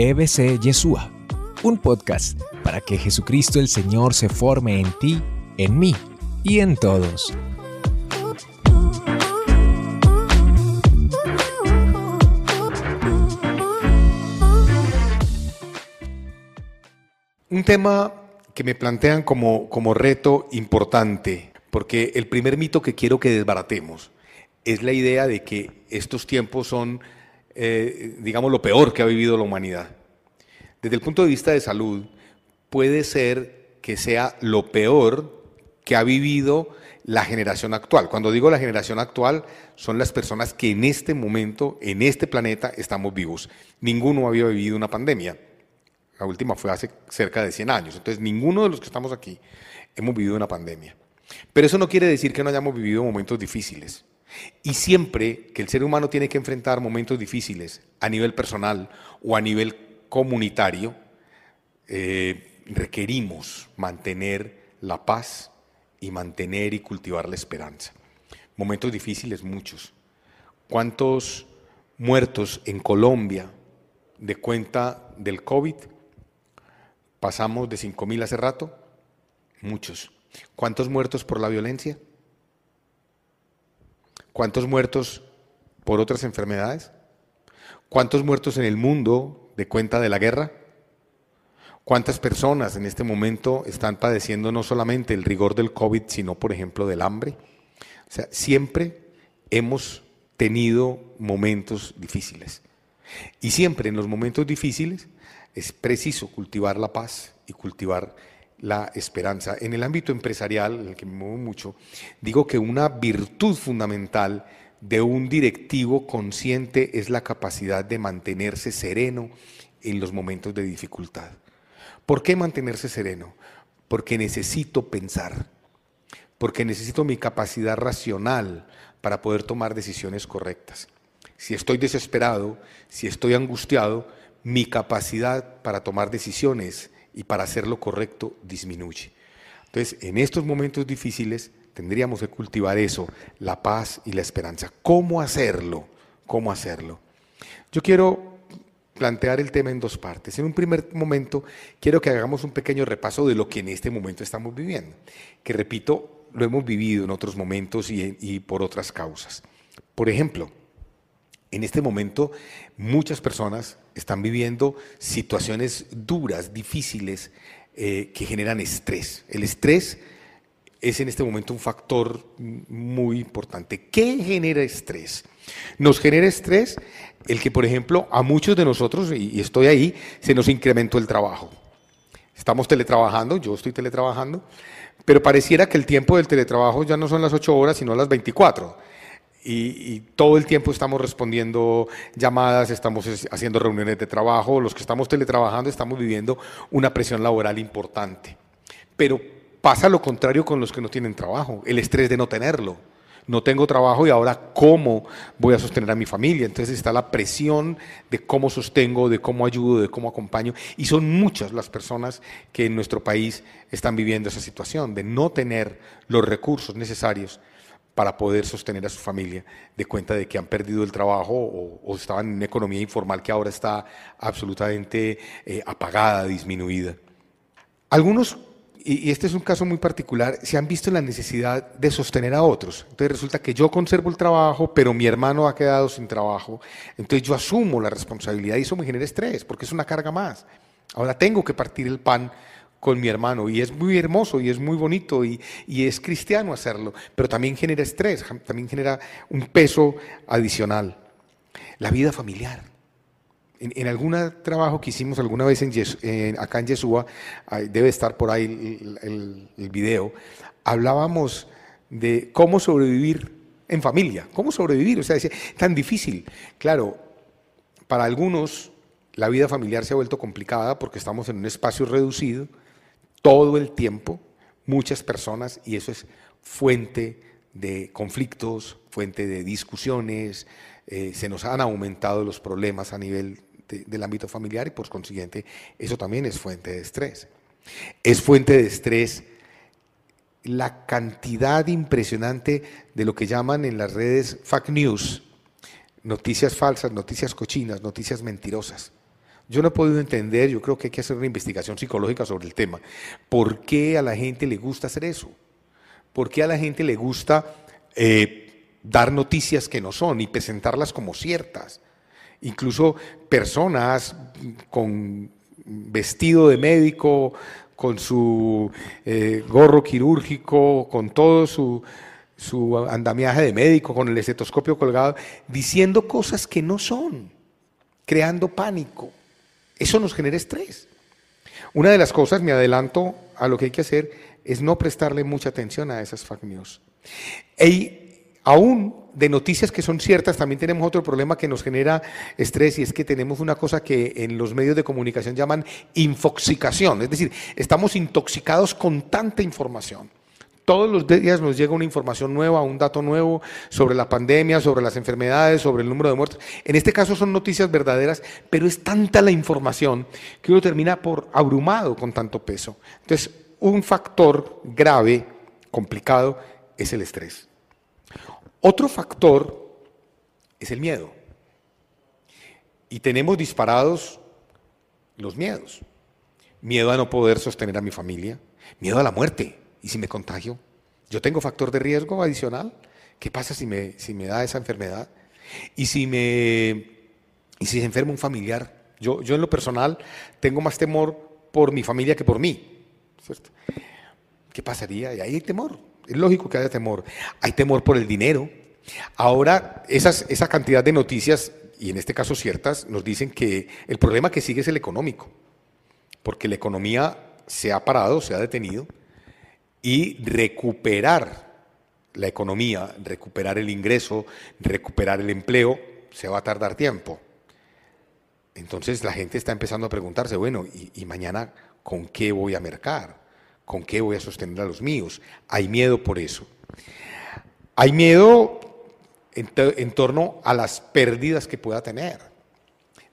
EBC Yeshua, un podcast para que Jesucristo el Señor se forme en ti, en mí y en todos. Un tema que me plantean como, como reto importante, porque el primer mito que quiero que desbaratemos es la idea de que estos tiempos son, eh, digamos, lo peor que ha vivido la humanidad. Desde el punto de vista de salud, puede ser que sea lo peor que ha vivido la generación actual. Cuando digo la generación actual, son las personas que en este momento, en este planeta, estamos vivos. Ninguno había vivido una pandemia. La última fue hace cerca de 100 años. Entonces, ninguno de los que estamos aquí hemos vivido una pandemia. Pero eso no quiere decir que no hayamos vivido momentos difíciles. Y siempre que el ser humano tiene que enfrentar momentos difíciles a nivel personal o a nivel comunitario, eh, requerimos mantener la paz y mantener y cultivar la esperanza. Momentos difíciles muchos. ¿Cuántos muertos en Colombia de cuenta del COVID? Pasamos de 5.000 hace rato, muchos. ¿Cuántos muertos por la violencia? ¿Cuántos muertos por otras enfermedades? ¿Cuántos muertos en el mundo de cuenta de la guerra? ¿Cuántas personas en este momento están padeciendo no solamente el rigor del COVID, sino, por ejemplo, del hambre? O sea, siempre hemos tenido momentos difíciles. Y siempre en los momentos difíciles es preciso cultivar la paz y cultivar la esperanza. En el ámbito empresarial, en el que me muevo mucho, digo que una virtud fundamental de un directivo consciente es la capacidad de mantenerse sereno en los momentos de dificultad. ¿Por qué mantenerse sereno? Porque necesito pensar, porque necesito mi capacidad racional para poder tomar decisiones correctas. Si estoy desesperado, si estoy angustiado, mi capacidad para tomar decisiones y para hacer lo correcto disminuye. Entonces, en estos momentos difíciles tendríamos que cultivar eso, la paz y la esperanza. ¿Cómo hacerlo? ¿Cómo hacerlo? Yo quiero plantear el tema en dos partes. En un primer momento, quiero que hagamos un pequeño repaso de lo que en este momento estamos viviendo, que repito, lo hemos vivido en otros momentos y, y por otras causas. Por ejemplo, en este momento muchas personas están viviendo situaciones duras, difíciles, eh, que generan estrés. El estrés es en este momento un factor muy importante. ¿Qué genera estrés? Nos genera estrés el que, por ejemplo, a muchos de nosotros, y estoy ahí, se nos incrementó el trabajo. Estamos teletrabajando, yo estoy teletrabajando, pero pareciera que el tiempo del teletrabajo ya no son las 8 horas, sino las 24 y, todo el tiempo estamos respondiendo llamadas, estamos haciendo reuniones de trabajo, los que estamos teletrabajando estamos viviendo una presión laboral importante. Pero pasa lo contrario con los que no tienen trabajo, el estrés de no tenerlo. No tengo trabajo y ahora cómo voy a sostener a mi familia. Entonces está la presión de cómo sostengo, de cómo ayudo, de cómo acompaño. Y son muchas las personas que en nuestro país están viviendo esa situación de no tener los recursos necesarios para poder sostener a su familia, de cuenta de que han perdido el trabajo o, estaban en una economía informal que ahora está absolutamente eh, apagada, disminuida. Algunos, y este es un caso muy particular, se han visto en la necesidad de sostener a otros. Entonces resulta que yo conservo el trabajo, pero mi hermano ha quedado sin trabajo. Entonces yo asumo la responsabilidad y eso me genera estrés, porque es una carga más. Ahora tengo que partir el pan con mi hermano y es muy hermoso y es muy bonito y, es cristiano hacerlo, pero también genera estrés, también genera un peso adicional. La vida familiar. En, algún trabajo que hicimos alguna vez en, acá en Yeshua, debe estar por ahí el, el video, hablábamos de cómo sobrevivir en familia, cómo sobrevivir, o sea, es tan difícil. Claro, para algunos la vida familiar se ha vuelto complicada porque estamos en un espacio reducido, todo el tiempo muchas personas y eso es fuente de conflictos, fuente de discusiones, eh, se nos han aumentado los problemas a nivel del ámbito familiar y por consiguiente eso también es fuente de estrés. Es fuente de estrés la cantidad impresionante de lo que llaman en las redes fake news, noticias falsas, noticias cochinas, noticias mentirosas. Yo no he podido entender, yo creo que hay que hacer una investigación psicológica sobre el tema. ¿Por qué a la gente le gusta hacer eso? ¿Por qué a la gente le gusta eh, dar noticias que no son y presentarlas como ciertas? Incluso personas con vestido de médico, con su eh, gorro quirúrgico, con todo su, su andamiaje de médico, con el estetoscopio colgado, diciendo cosas que no son, creando pánico. Eso nos genera estrés. Una de las cosas, me adelanto a lo que hay que hacer, es no prestarle mucha atención a esas fake news. Y aún de noticias que son ciertas, también tenemos otro problema que nos genera estrés y es que tenemos una cosa que en los medios de comunicación llaman infoxicación, es decir, estamos intoxicados con tanta información. Todos los días nos llega una información nueva, un dato nuevo sobre la pandemia, sobre las enfermedades, sobre el número de muertos. En este caso son noticias verdaderas, pero es tanta la información que uno termina por abrumado con tanto peso. Entonces, un factor grave, complicado, es el estrés. Otro factor es el miedo. Y tenemos disparados los miedos. Miedo a no poder sostener a mi familia, miedo a la muerte. ¿Y si me contagio? ¿Yo tengo factor de riesgo adicional? ¿Qué pasa si me, si me da esa enfermedad? ¿Y si, me, y si se enferma un familiar? Yo, yo en lo personal tengo más temor por mi familia que por mí. ¿Qué pasaría? Y ahí hay temor. Es lógico que haya temor. Hay temor por el dinero. Ahora, esas, esa cantidad de noticias, y en este caso ciertas, nos dicen que el problema que sigue es el económico. Porque la economía se ha parado, se ha detenido y recuperar la economía, recuperar el ingreso, recuperar el empleo, se va a tardar tiempo. Entonces la gente está empezando a preguntarse, bueno, ¿y, mañana con qué voy a mercar? ¿Con qué voy a sostener a los míos? Hay miedo por eso. Hay miedo en, torno a las pérdidas que pueda tener.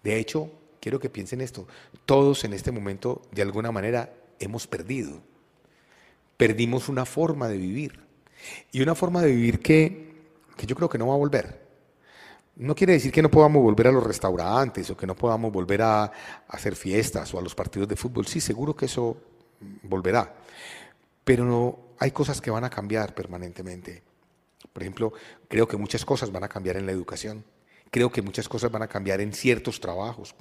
De hecho, quiero que piensen esto, todos en este momento de alguna manera hemos perdido perdimos una forma de vivir. Y una forma de vivir que, yo creo que no va a volver. No quiere decir que no podamos volver a los restaurantes o que no podamos volver a, hacer fiestas o a los partidos de fútbol. Sí, seguro que eso volverá. Pero no, hay cosas que van a cambiar permanentemente. Por ejemplo, creo que muchas cosas van a cambiar en la educación. Creo que muchas cosas van a cambiar en ciertos trabajos,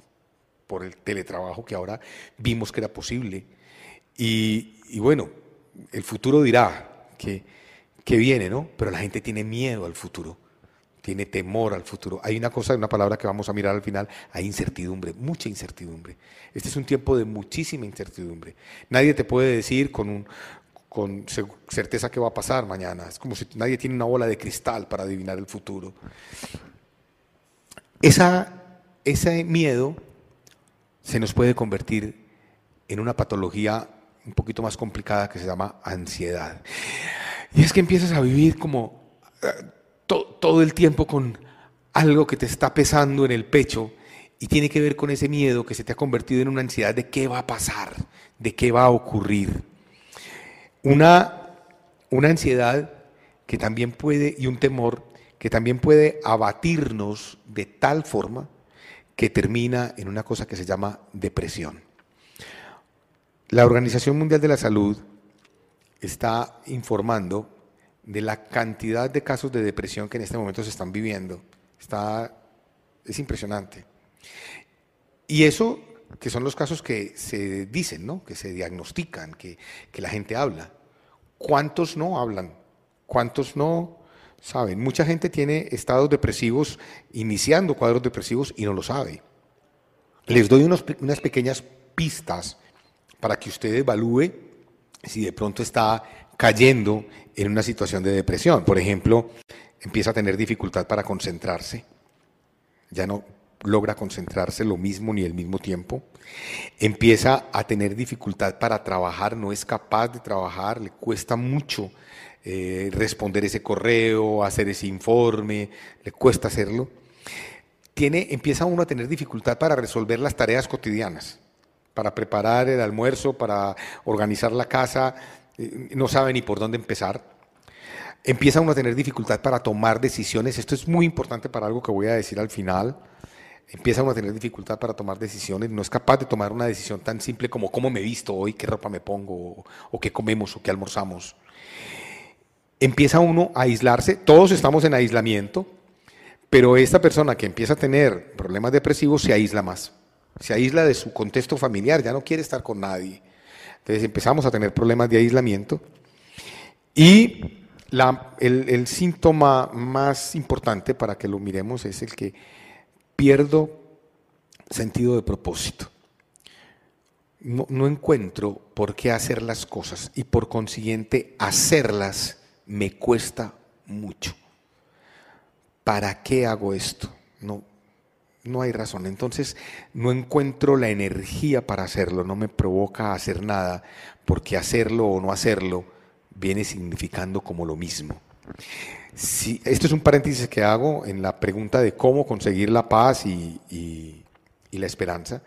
por el teletrabajo que ahora vimos que era posible. Y, y bueno, el futuro dirá que, viene, ¿no? Pero la gente tiene miedo al futuro, tiene temor al futuro. Hay una cosa, una palabra que vamos a mirar al final, hay incertidumbre, mucha incertidumbre. Este es un tiempo de muchísima incertidumbre. Nadie te puede decir con, un, con certeza qué va a pasar mañana. Es como si nadie tiene una bola de cristal para adivinar el futuro. Esa, ese miedo se nos puede convertir en una patología un poquito más complicada que se llama ansiedad. Y es que empiezas a vivir como eh, todo el tiempo con algo que te está pesando en el pecho y tiene que ver con ese miedo que se te ha convertido en una ansiedad de qué va a pasar, de qué va a ocurrir. Una, una ansiedad que también puede, y un temor que también puede abatirnos de tal forma que termina en una cosa que se llama depresión. La Organización Mundial de la Salud está informando de la cantidad de casos de depresión que en este momento se están viviendo. Está, es impresionante. Y eso, que son los casos que se dicen, ¿no? que se diagnostican, que, que la gente habla. ¿Cuántos no hablan? ¿Cuántos no saben? Mucha gente tiene estados depresivos, iniciando cuadros depresivos y no lo sabe. Les doy unas pequeñas pistas para que usted evalúe si de pronto está cayendo en una situación de depresión. Por ejemplo, empieza a tener dificultad para concentrarse, ya no logra concentrarse lo mismo ni el mismo tiempo, empieza a tener dificultad para trabajar, no es capaz de trabajar, le cuesta mucho eh, responder ese correo, hacer ese informe, le cuesta hacerlo. Tiene, empieza uno a tener dificultad para resolver las tareas cotidianas para preparar el almuerzo, para organizar la casa, no sabe ni por dónde empezar. Empieza uno a tener dificultad para tomar decisiones. Esto es muy importante para algo que voy a decir al final. empieza uno a tener dificultad para tomar decisiones, no es capaz de tomar una decisión tan simple como cómo me visto hoy, qué ropa me pongo, o, qué comemos, o qué almorzamos. Empieza uno a aislarse, todos estamos en aislamiento, pero esta persona que empieza a tener problemas depresivos se aísla más, se aísla de su contexto familiar, ya no quiere estar con nadie. Entonces empezamos a tener problemas de aislamiento y el, síntoma más importante para que lo miremos es el que pierdo sentido de propósito. No, no, encuentro por qué hacer las cosas y por consiguiente hacerlas me cuesta mucho. ¿Para qué hago esto? No, no hay razón. Entonces no encuentro la energía para hacerlo, no me provoca hacer nada, porque hacerlo o no hacerlo viene significando como lo mismo. Si, esto es un paréntesis que hago en la pregunta de cómo conseguir la paz y, y la esperanza,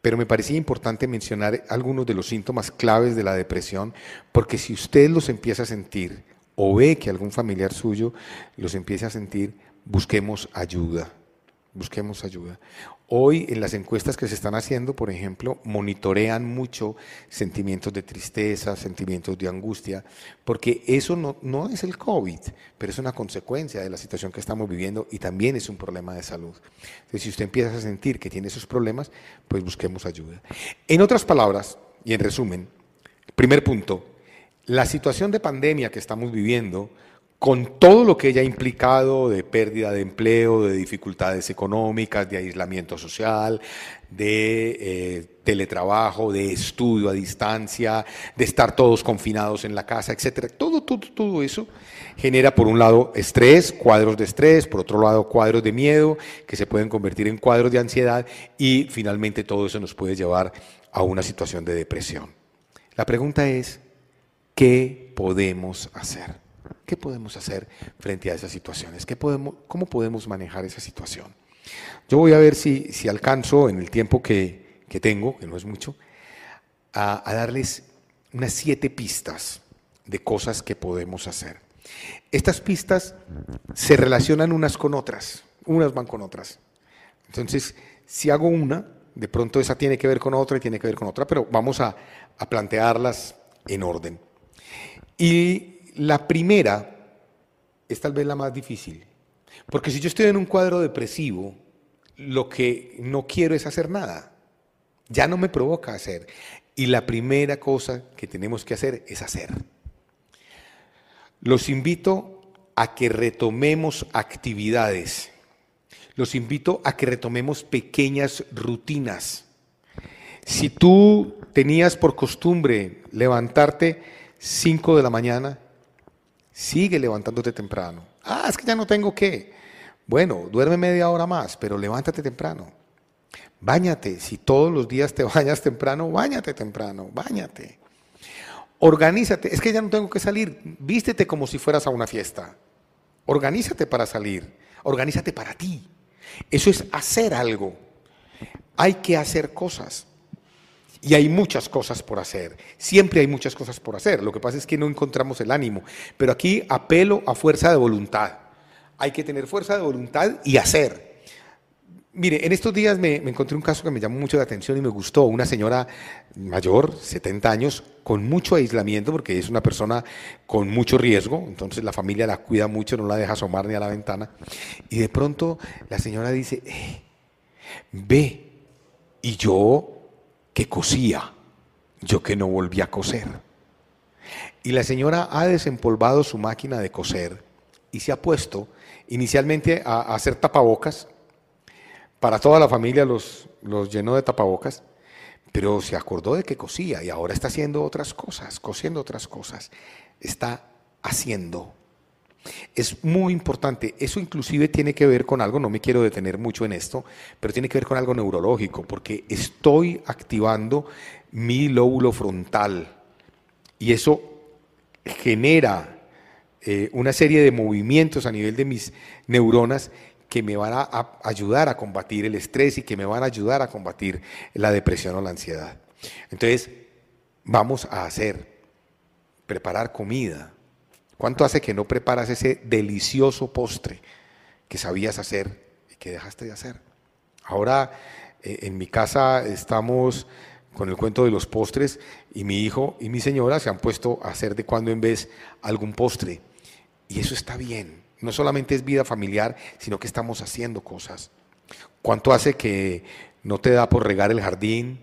pero me parecía importante mencionar algunos de los síntomas claves de la depresión, porque si usted los empieza a sentir o ve que algún familiar suyo los empieza a sentir, busquemos ayuda busquemos ayuda. Hoy en las encuestas que se están haciendo, por ejemplo, monitorean mucho sentimientos de tristeza, sentimientos de angustia, porque eso no, no, es el COVID, pero es una consecuencia de la situación que estamos viviendo y también es un problema de salud. Entonces, si usted empieza a sentir que tiene esos problemas, pues busquemos ayuda. En otras palabras, y en resumen, primer punto, la situación de pandemia que estamos viviendo con todo lo que ella ha implicado de pérdida de empleo, de dificultades económicas, de aislamiento social, de eh, teletrabajo, de estudio a distancia, de estar todos confinados en la casa, etcétera. Todo, todo, todo eso genera por un lado estrés, cuadros de estrés, por otro lado cuadros de miedo que se pueden convertir en cuadros de ansiedad y finalmente todo eso nos puede llevar a una situación de depresión. La pregunta es, ¿qué podemos hacer? ¿Qué podemos hacer frente a esas situaciones? ¿Qué podemos, ¿Cómo podemos manejar esa situación? Yo voy a ver si, si alcanzo en el tiempo que, que tengo, que no es mucho, a, a darles unas siete pistas de cosas que podemos hacer. Estas pistas se relacionan unas con otras, unas van con otras. Entonces, si hago una, de pronto esa tiene que ver con otra y tiene que ver con otra, pero vamos a, a plantearlas en orden. Y la primera es tal vez la más difícil, porque si yo estoy en un cuadro depresivo, lo que no quiero es hacer nada, ya no me provoca hacer. Y la primera cosa que tenemos que hacer es hacer. Los invito a que retomemos actividades. Los invito a que retomemos pequeñas rutinas. Si tú tenías por costumbre levantarte 5 de la mañana, Sigue levantándote temprano. Ah, es que ya no tengo qué. Bueno, duerme media hora más, pero levántate temprano. Báñate. Si todos los días te bañas temprano, báñate temprano, báñate. Organízate. Es que ya no tengo que salir. Vístete como si fueras a una fiesta. Organízate para salir. Organízate para ti. Eso es hacer algo. Hay que hacer cosas. Y hay muchas cosas por hacer, siempre hay muchas cosas por hacer, lo que pasa es que no encontramos el ánimo, pero aquí apelo a fuerza de voluntad. Hay que tener fuerza de voluntad y hacer. Mire, en estos días me, encontré un caso que me llamó mucho la atención y me gustó. Una señora mayor, 70 años, con mucho aislamiento, porque es una persona con mucho riesgo, entonces la familia la cuida mucho, no la deja asomar ni a la ventana. Y de pronto la señora dice, eh, ve, y yo que cosía, yo que no volví a coser. Y la señora ha desempolvado su máquina de coser y se ha puesto inicialmente a, hacer tapabocas. Para toda la familia los, los llenó de tapabocas, pero se acordó de que cosía y ahora está haciendo otras cosas, cosiendo otras cosas. Está haciendo. Es muy importante, eso inclusive tiene que ver con algo, no me quiero detener mucho en esto, pero tiene que ver con algo neurológico, porque estoy activando mi lóbulo frontal y eso genera eh, una serie de movimientos a nivel de mis neuronas que me van a ayudar a combatir el estrés y que me van a ayudar a combatir la depresión o la ansiedad. Entonces, vamos a hacer, preparar comida, ¿Cuánto hace que no preparas ese delicioso postre que sabías hacer y que dejaste de hacer? Ahora eh, en mi casa estamos con el cuento de los postres y mi hijo y mi señora se han puesto a hacer de cuando en vez algún postre. Y eso está bien. No solamente es vida familiar, sino que estamos haciendo cosas. ¿Cuánto hace que no te da por regar el jardín,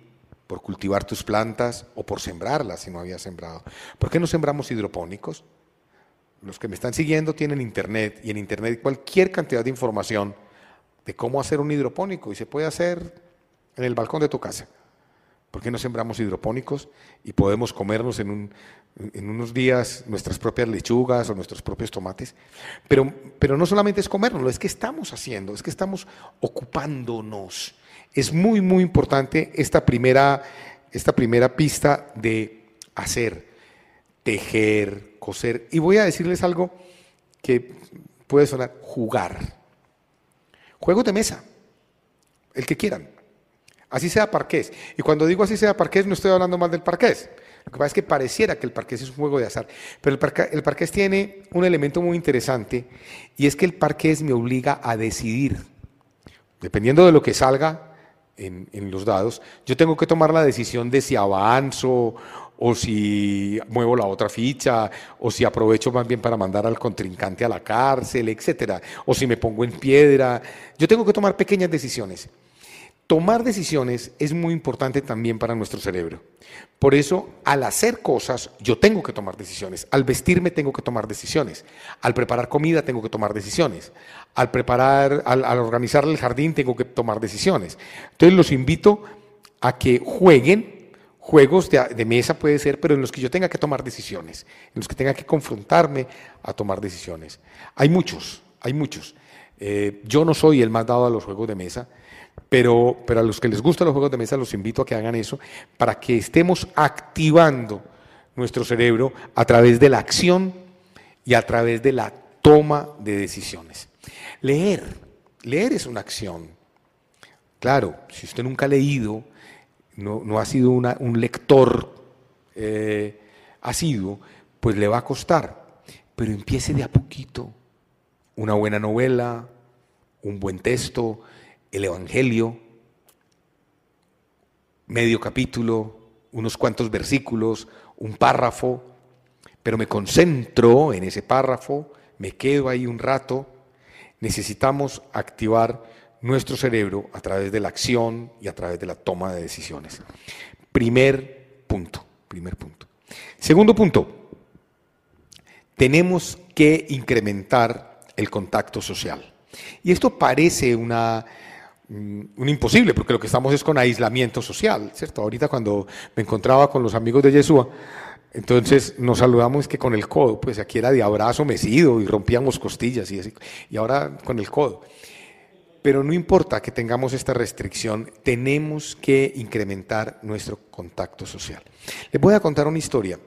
por cultivar tus plantas o por sembrarlas si no había sembrado? ¿Por qué no sembramos hidropónicos? Los que me están siguiendo tienen internet y en internet cualquier cantidad de información de cómo hacer un hidropónico y se puede hacer en el balcón de tu casa. ¿Por qué no sembramos hidropónicos y podemos comernos en, unos días nuestras propias lechugas o nuestros propios tomates? Pero, pero no solamente es comérnoslo, es que estamos haciendo, es que estamos ocupándonos. Es muy, muy importante esta primera, esta primera pista de hacer, tejer, Y voy a decirles algo que puede sonar, jugar. Juegos de mesa, el que quieran. Así sea parqués. Y cuando digo así sea parqués, no estoy hablando más del parqués. Lo que pasa es que pareciera que el parqués es un juego de azar. Pero el, parqués, tiene un elemento muy interesante y es que el parqués me obliga a decidir. Dependiendo de lo que salga en, en los dados, yo tengo que tomar la decisión de si avanzo o si muevo la otra ficha, o si aprovecho más bien para mandar al contrincante a la cárcel, etcétera, o si me pongo en piedra. Yo tengo que tomar pequeñas decisiones. Tomar decisiones es muy importante también para nuestro cerebro. Por eso, al hacer cosas, yo tengo que tomar decisiones. Al vestirme, tengo que tomar decisiones. Al preparar comida, tengo que tomar decisiones. Al preparar, al, organizar el jardín, tengo que tomar decisiones. Entonces, los invito a que jueguen juegos de, mesa, puede ser, pero en los que yo tenga que tomar decisiones, en los que tenga que confrontarme a tomar decisiones. Hay muchos, hay muchos. Eh, yo no soy el más dado a los juegos de mesa pero, pero a los que les gustan los juegos de mesa los invito a que hagan eso para que estemos activando nuestro cerebro a través de la acción y a través de la toma de decisiones. Leer, leer es una acción. Claro, si usted nunca ha leído, no, ha sido un lector eh, asiduo, pues le va a costar. Pero empiece de a poquito. Una buena novela, un buen texto, el Evangelio, medio capítulo, unos cuantos versículos, un párrafo, pero me concentro en ese párrafo, me quedo ahí un rato. Necesitamos activar nuestro cerebro a través de la acción y a través de la toma de decisiones. Primer punto, primer punto. Segundo punto, tenemos que incrementar el contacto social. Y esto parece una Mm, un imposible, porque lo que estamos es con aislamiento social, ¿cierto? Ahorita cuando me encontraba con los amigos de Yeshua, entonces nos saludamos que con el codo, pues aquí era de abrazo mecido y rompíamos costillas y así, y ahora con el codo. Pero no importa que tengamos esta restricción, tenemos que incrementar nuestro contacto social. Les voy a contar una historia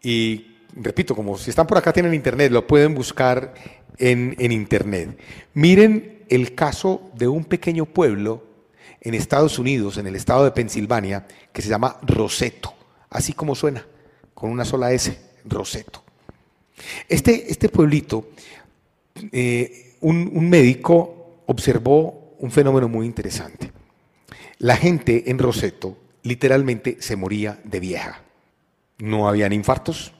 y repito, como si están por acá tienen internet, lo pueden buscar en, en internet. Miren el caso de un pequeño pueblo en Estados Unidos, en el estado de Pensilvania, que se llama Roseto, así como suena, con una sola S, Roseto. Este, este pueblito, eh, un, un médico observó un fenómeno muy interesante. La gente en Roseto literalmente se moría de vieja. No habían infartos,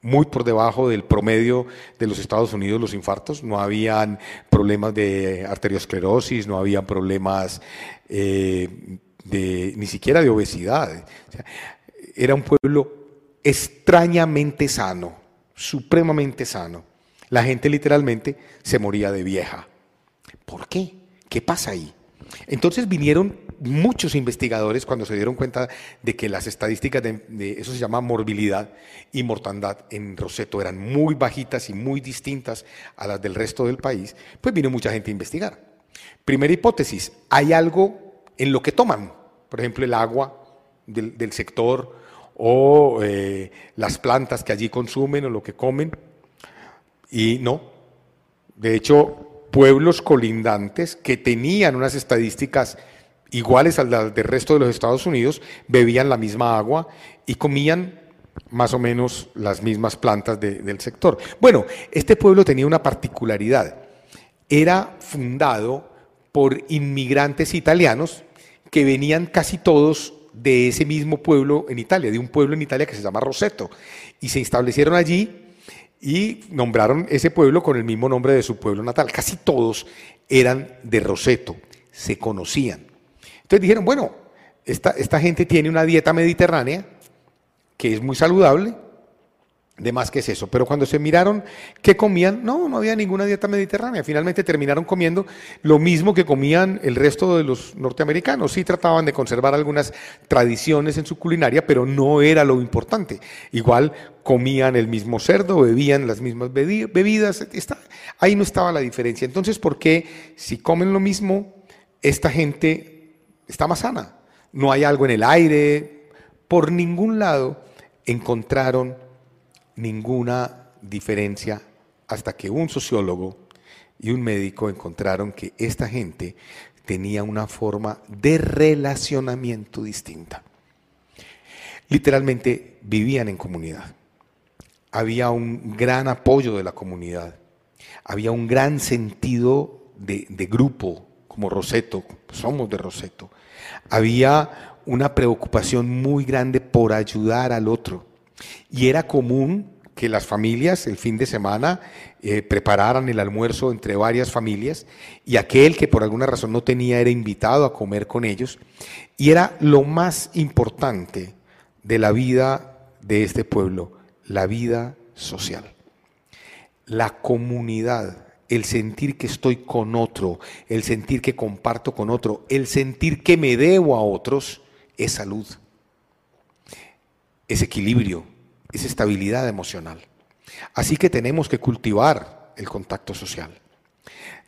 muy por debajo del promedio de los Estados Unidos los infartos, no habían problemas de arteriosclerosis, no habían problemas eh, de, ni siquiera de obesidad. era un pueblo extrañamente sano, supremamente sano. La gente literalmente se moría de vieja. ¿Por qué? ¿Qué pasa ahí? Entonces vinieron muchos investigadores cuando se dieron cuenta de que las estadísticas de, eso se llama morbilidad y mortandad en Roseto eran muy bajitas y muy distintas a las del resto del país, pues vino mucha gente a investigar. Primera hipótesis, hay algo en lo que toman, por ejemplo el agua del, sector o eh, las plantas que allí consumen o lo que comen, y no. De hecho, pueblos colindantes que tenían unas estadísticas iguales a las del resto de los Estados Unidos, bebían la misma agua y comían más o menos las mismas plantas del sector. Bueno, este pueblo tenía una particularidad. Era fundado por inmigrantes italianos que venían casi todos de ese mismo pueblo en Italia, de un pueblo en Italia que se llama Roseto, y se establecieron allí y nombraron ese pueblo con el mismo nombre de su pueblo natal. Casi todos eran de Roseto, se conocían. Entonces dijeron, bueno, esta, esta gente tiene una dieta mediterránea que es muy saludable, de más que es eso. Pero cuando se miraron qué comían, no, no había ninguna dieta mediterránea. Finalmente terminaron comiendo lo mismo que comían el resto de los norteamericanos. Sí trataban de conservar algunas tradiciones en su culinaria, pero no era lo importante. Igual comían el mismo cerdo, bebían las mismas bebidas. ahí no estaba la diferencia. Entonces, ¿por qué si comen lo mismo, esta gente está más sana? No hay algo en el aire. Por ningún lado encontraron ninguna diferencia hasta que un sociólogo y un médico encontraron que esta gente tenía una forma de relacionamiento distinta. Literalmente vivían en comunidad. Había un gran apoyo de la comunidad. Había un gran sentido de, grupo, como Roseto, somos de Roseto. Había una preocupación muy grande por ayudar al otro. Y era común que las familias el fin de semana eh, prepararan el almuerzo entre varias familias y aquel que por alguna razón no tenía era invitado a comer con ellos. Y era lo más importante de la vida de este pueblo, la vida social. La comunidad, el sentir que estoy con otro, el sentir que comparto con otro, el sentir que me debo a otros, es salud, es equilibrio, es estabilidad emocional. Así que tenemos que cultivar el contacto social.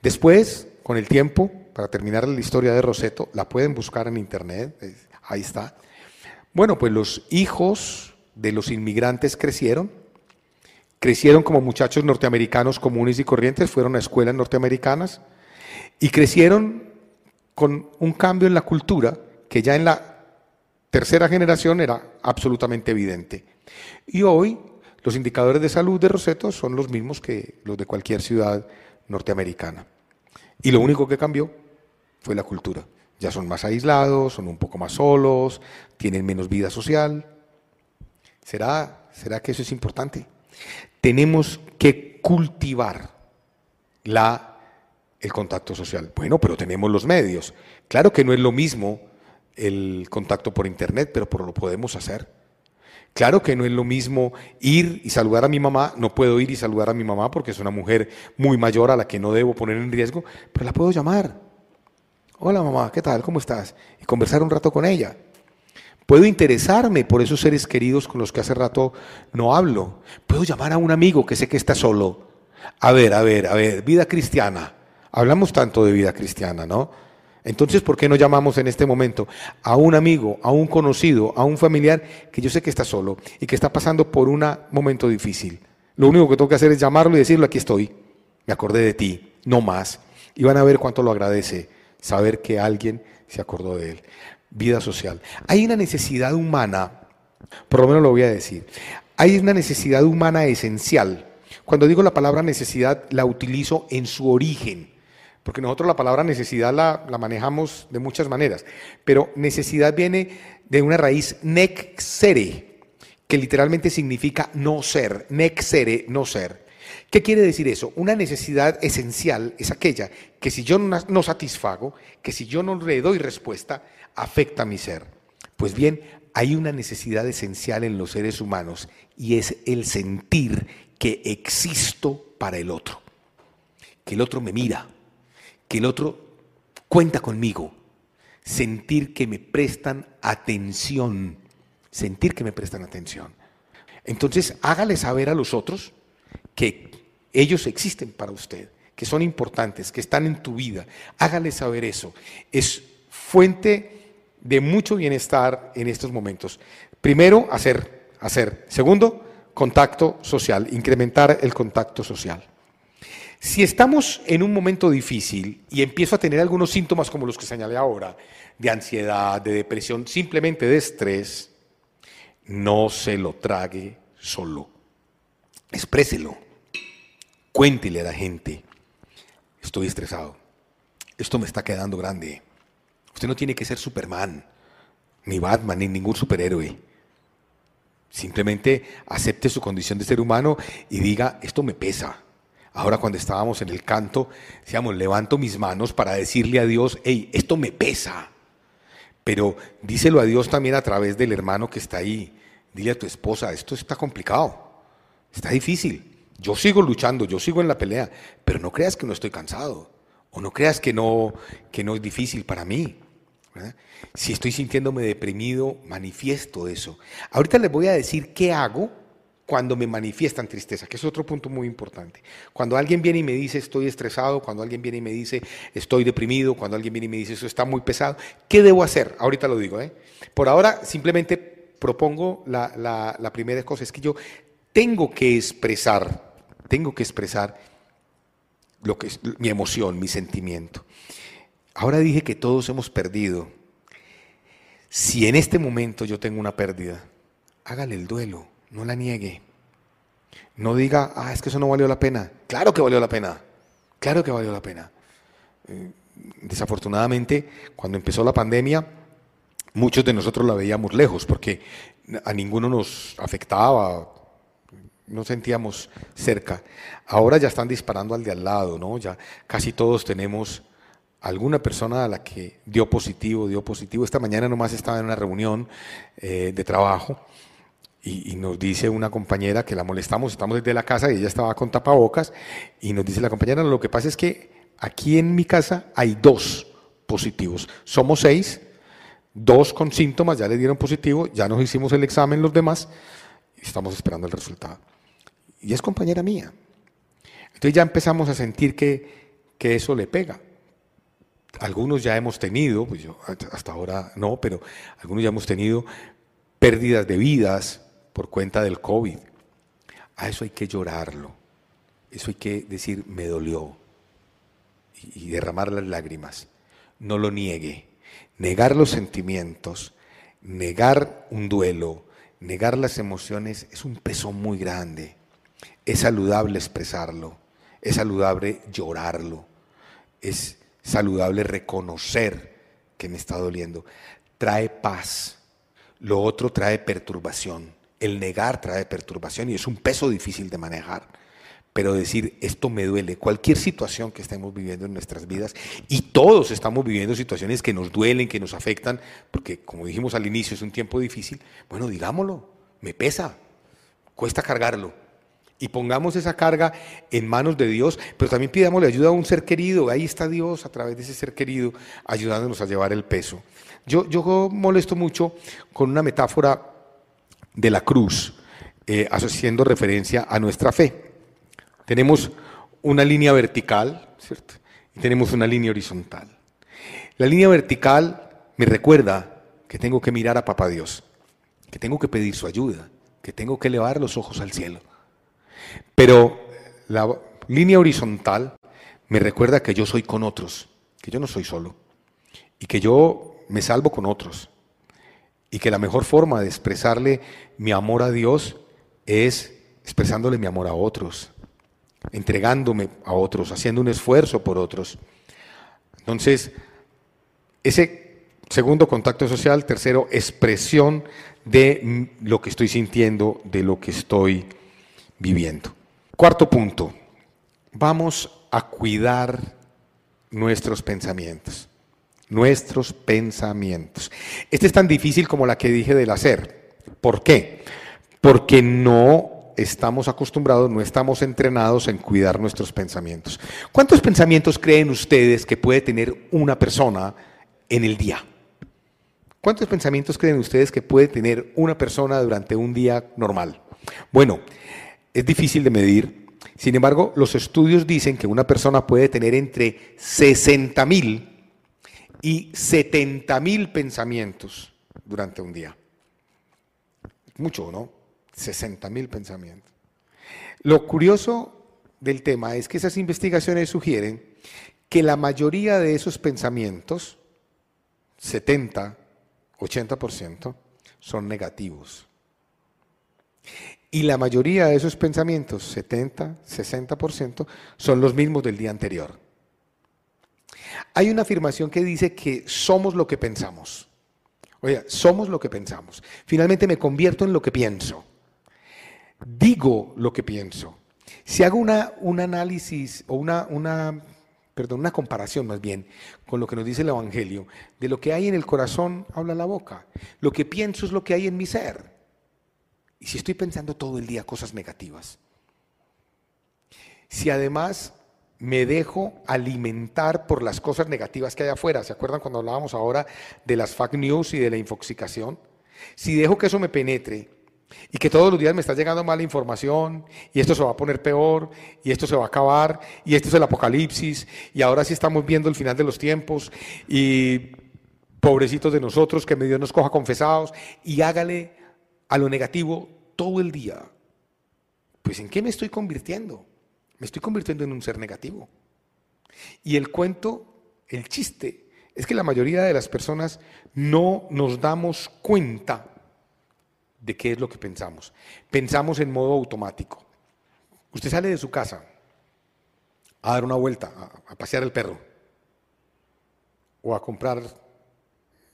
Después, con el tiempo, para terminar la historia de Roseto, la pueden buscar en internet, ahí está. Bueno, pues los hijos de los inmigrantes crecieron, crecieron como muchachos norteamericanos comunes y corrientes, fueron a escuelas norteamericanas y crecieron con un cambio en la cultura que ya en la tercera generación era absolutamente evidente. Y hoy los indicadores de salud de Roseto son los mismos que los de cualquier ciudad norteamericana. Y lo único que cambió fue la cultura. Ya son más aislados, son un poco más solos, tienen menos vida social. ¿Será, será que eso es importante? Tenemos que cultivar la, el contacto social. Bueno, pero tenemos los medios. Claro que no es lo mismo el contacto por Internet, pero por lo podemos hacer. Claro que no es lo mismo ir y saludar a mi mamá, no puedo ir y saludar a mi mamá porque es una mujer muy mayor a la que no debo poner en riesgo, pero la puedo llamar. Hola mamá, ¿qué tal? ¿Cómo estás? Y conversar un rato con ella. Puedo interesarme por esos seres queridos con los que hace rato no hablo. Puedo llamar a un amigo que sé que está solo. A ver, a ver, a ver, vida cristiana. Hablamos tanto de vida cristiana, ¿no? Entonces, ¿por qué no llamamos en este momento a un amigo, a un conocido, a un familiar que yo sé que está solo y que está pasando por un momento difícil? Lo único que tengo que hacer es llamarlo y decirle, aquí estoy, me acordé de ti, no más. Y van a ver cuánto lo agradece saber que alguien se acordó de él. Vida social. Hay una necesidad humana, por lo menos lo voy a decir, hay una necesidad humana esencial. Cuando digo la palabra necesidad, la utilizo en su origen porque nosotros la palabra necesidad la, manejamos de muchas maneras, pero necesidad viene de una raíz nexere, que literalmente significa no ser, nexere, no ser. ¿Qué quiere decir eso? Una necesidad esencial es aquella que si yo no satisfago, que si yo no le doy respuesta, afecta mi ser. Pues bien, hay una necesidad esencial en los seres humanos y es el sentir que existo para el otro, que el otro me mira, que el otro cuenta conmigo, sentir que me prestan atención, sentir que me prestan atención. Entonces, hágale saber a los otros que ellos existen para usted, que son importantes, que están en tu vida. Hágale saber eso. Es fuente de mucho bienestar en estos momentos. Primero, hacer, hacer. Segundo, contacto social, incrementar el contacto social. Si estamos en un momento difícil y empiezo a tener algunos síntomas como los que señalé ahora, de ansiedad, de depresión, simplemente de estrés, no se lo trague solo. Expréselo. Cuéntele a la gente, estoy estresado, esto me está quedando grande. Usted no tiene que ser Superman, ni Batman, ni ningún superhéroe. Simplemente acepte su condición de ser humano y diga, esto me pesa. Ahora cuando estábamos en el canto, decíamos, levanto mis manos para decirle a Dios, hey, esto me pesa. Pero díselo a Dios también a través del hermano que está ahí. Dile a tu esposa, esto está complicado, está difícil. Yo sigo luchando, yo sigo en la pelea, pero no creas que no estoy cansado. O no creas que no, que no es difícil para mí. Si estoy sintiéndome deprimido, manifiesto eso. Ahorita les voy a decir qué hago cuando me manifiestan tristeza, que es otro punto muy importante. Cuando alguien viene y me dice estoy estresado, cuando alguien viene y me dice estoy deprimido, cuando alguien viene y me dice eso está muy pesado, ¿qué debo hacer? Ahorita lo digo. ¿eh? Por ahora simplemente propongo la, primera cosa, es que yo tengo que expresar, tengo que expresar lo que es mi emoción, mi sentimiento. Ahora dije que todos hemos perdido. Si en este momento yo tengo una pérdida, hágale el duelo, no la niegue. No diga, ah, es que eso no valió la pena. Claro que valió la pena. Claro que valió la pena. Eh, desafortunadamente, cuando empezó la pandemia, muchos de nosotros la veíamos lejos porque a ninguno nos afectaba, no sentíamos cerca. Ahora ya están disparando al de al lado, ¿no? Ya casi todos tenemos alguna persona a la que dio positivo, dio positivo. Esta mañana nomás estaba en una reunión eh, de trabajo y, nos dice una compañera que la molestamos, estamos desde la casa y ella estaba con tapabocas y nos dice la compañera, lo que pasa es que aquí en mi casa hay dos positivos. Somos seis, dos con síntomas, ya le dieron positivo, ya nos hicimos el examen los demás y estamos esperando el resultado y es compañera mía. Entonces ya empezamos a sentir que, eso le pega. Algunos ya hemos tenido, pues yo hasta ahora no, pero algunos ya hemos tenido pérdidas de vidas por cuenta del COVID. A eso hay que llorarlo. Eso hay que decir, me dolió. Y, y derramar las lágrimas. No lo niegue. Negar los sentimientos, negar un duelo, negar las emociones es un peso muy grande. Es saludable expresarlo, es saludable llorarlo, es saludable reconocer que me está doliendo. Trae paz, lo otro trae perturbación. El negar trae perturbación y es un peso difícil de manejar. Pero decir, esto me duele, cualquier situación que estemos viviendo en nuestras vidas, y todos estamos viviendo situaciones que nos duelen, que nos afectan, porque como dijimos al inicio, es un tiempo difícil, bueno, digámoslo, me pesa, cuesta cargarlo, y pongamos esa carga en manos de Dios, pero también pidámosle ayuda a un ser querido. Ahí está Dios a través de ese ser querido ayudándonos a llevar el peso. Yo, yo molesto mucho con una metáfora de la cruz, eh, haciendo referencia a nuestra fe. Tenemos una línea vertical. Y tenemos una línea horizontal. La línea vertical me recuerda que tengo que mirar a Papá Dios, que tengo que pedir su ayuda, que tengo que elevar los ojos al cielo pero la línea horizontal me recuerda que yo soy con otros, que yo no soy solo, y que yo me salvo con otros, y que la mejor forma de expresarle mi amor a Dios es expresándole mi amor a otros, entregándome a otros, haciendo un esfuerzo por otros. Entonces, ese segundo contacto social, tercero, expresión de lo que estoy sintiendo, de lo que estoy viviendo. Cuarto punto, vamos a cuidar nuestros pensamientos. Nuestros pensamientos. Este es tan difícil como la que dije del hacer. ¿Por qué? Porque no estamos acostumbrados, no estamos entrenados en cuidar nuestros pensamientos. ¿Cuántos pensamientos creen ustedes que puede tener una persona en el día? ¿Cuántos pensamientos creen ustedes que puede tener una persona durante un día normal? Bueno, es difícil de medir. Sin embargo, los estudios dicen que una persona puede tener entre 60 mil y 70 mil pensamientos durante un día. Mucho, ¿no? 60 mil pensamientos. Lo curioso del tema es que esas investigaciones sugieren que la mayoría de esos pensamientos, 70, 80%, son negativos. Y la mayoría de esos pensamientos, 70, 60%, son los mismos del día anterior. Hay una afirmación que dice que somos lo que pensamos. Oiga, somos lo que pensamos. Finalmente me convierto en lo que pienso. Digo lo que pienso. Si hago una, un análisis o una, una, perdón, una comparación más bien con lo que nos dice el Evangelio, de lo que hay en el corazón habla la boca. Lo que pienso es lo que hay en mi ser. Y si estoy pensando todo el día cosas negativas, si además me dejo alimentar por las cosas negativas que hay afuera. ¿Se acuerdan cuando hablábamos ahora de las fake news y de la infoxicación? Si dejo que eso me penetre y que todos los días me está llegando mala información y esto se va a poner peor y esto se va a acabar y esto es el apocalipsis y ahora sí estamos viendo el final de los tiempos y pobrecitos de nosotros que Dios nos coja confesados y hágale a lo negativo todo el día. Pues ¿en qué me estoy convirtiendo? Me estoy convirtiendo en un ser negativo. Y el cuento, el chiste, es que la mayoría de las personas no nos damos cuenta de qué es lo que pensamos. Pensamos en modo automático. Usted sale de su casa a dar una vuelta, a, pasear el perro, o a comprar